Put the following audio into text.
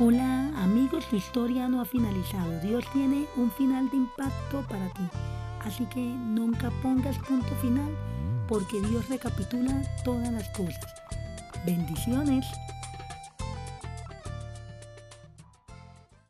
Hola amigos, tu historia no ha finalizado. Dios tiene un final de impacto para ti. Así que nunca pongas punto final porque Dios recapitula todas las cosas. Bendiciones.